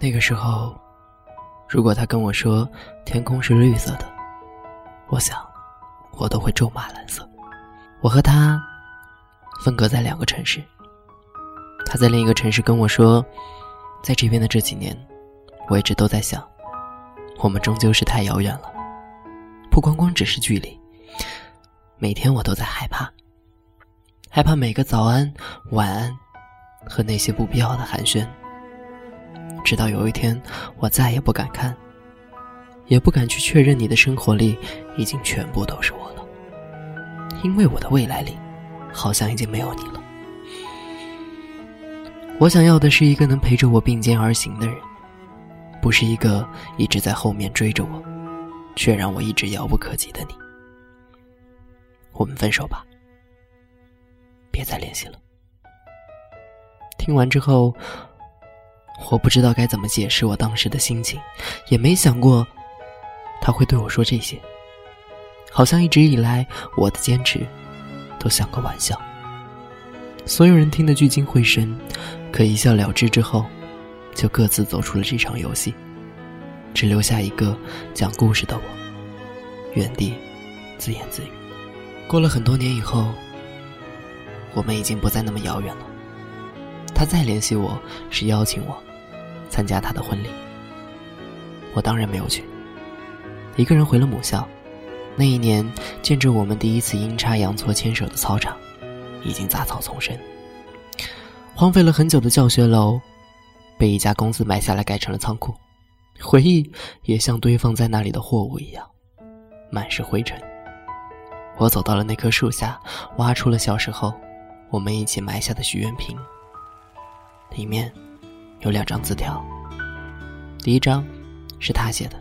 那个时候，如果他跟我说天空是绿色的，我想我都会咒骂蓝色。我和他分隔在两个城市，他在另一个城市跟我说，在这边的这几年，我一直都在想，我们终究是太遥远了，不光光只是距离，每天我都在害怕，害怕每个早安、晚安和那些不必要的寒暄。直到有一天，我再也不敢看，也不敢去确认你的生活里已经全部都是我了，因为我的未来里，好像已经没有你了。我想要的是一个能陪着我并肩而行的人，不是一个一直在后面追着我，却让我一直遥不可及的你。我们分手吧，别再联系了。听完之后。我不知道该怎么解释我当时的心情，也没想过他会对我说这些。好像一直以来我的坚持都像个玩笑，所有人听得聚精会神，可一笑了之之后，就各自走出了这场游戏，只留下一个讲故事的我，原地自言自语。过了很多年以后，我们已经不再那么遥远了。他再联系我是邀请我。参加他的婚礼，我当然没有去。一个人回了母校。那一年，见证我们第一次阴差阳错牵手的操场，已经杂草丛生。荒废了很久的教学楼，被一家公司买下来改成了仓库。回忆也像堆放在那里的货物一样，满是灰尘。我走到了那棵树下，挖出了小时候我们一起埋下的许愿瓶，里面。有两张字条，第一张是他写的：“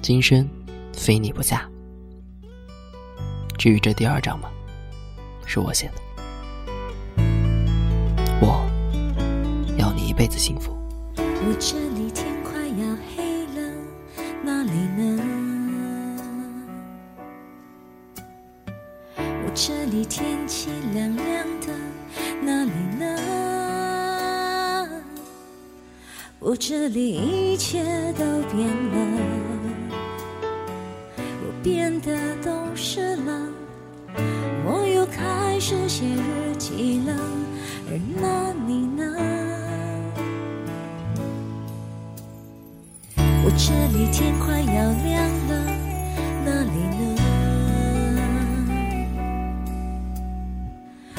今生非你不嫁。”至于这第二张嘛，是我写的：“我要你一辈子幸福。”我这里天快要黑了，哪里呢？我这里天气凉凉的，哪里呢？我这里一切都变了，我变得懂事了，我又开始写日记了，而那你呢？我这里天快要亮了，那里呢？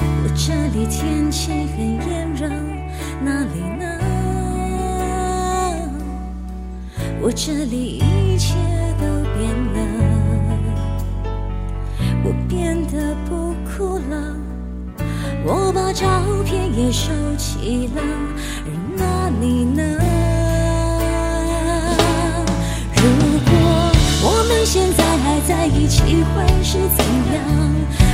我这里天气很炎热，哪里呢？这里一切都变了，我变得不哭了，我把照片也收起了，而那你呢？如果我们现在还在一起，会是怎样？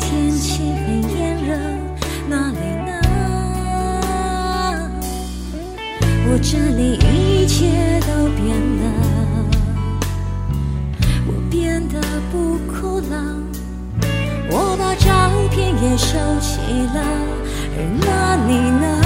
天气很炎热，那里呢？我这里一切都变了，我变得不哭了，我把照片也收起了，而那你呢？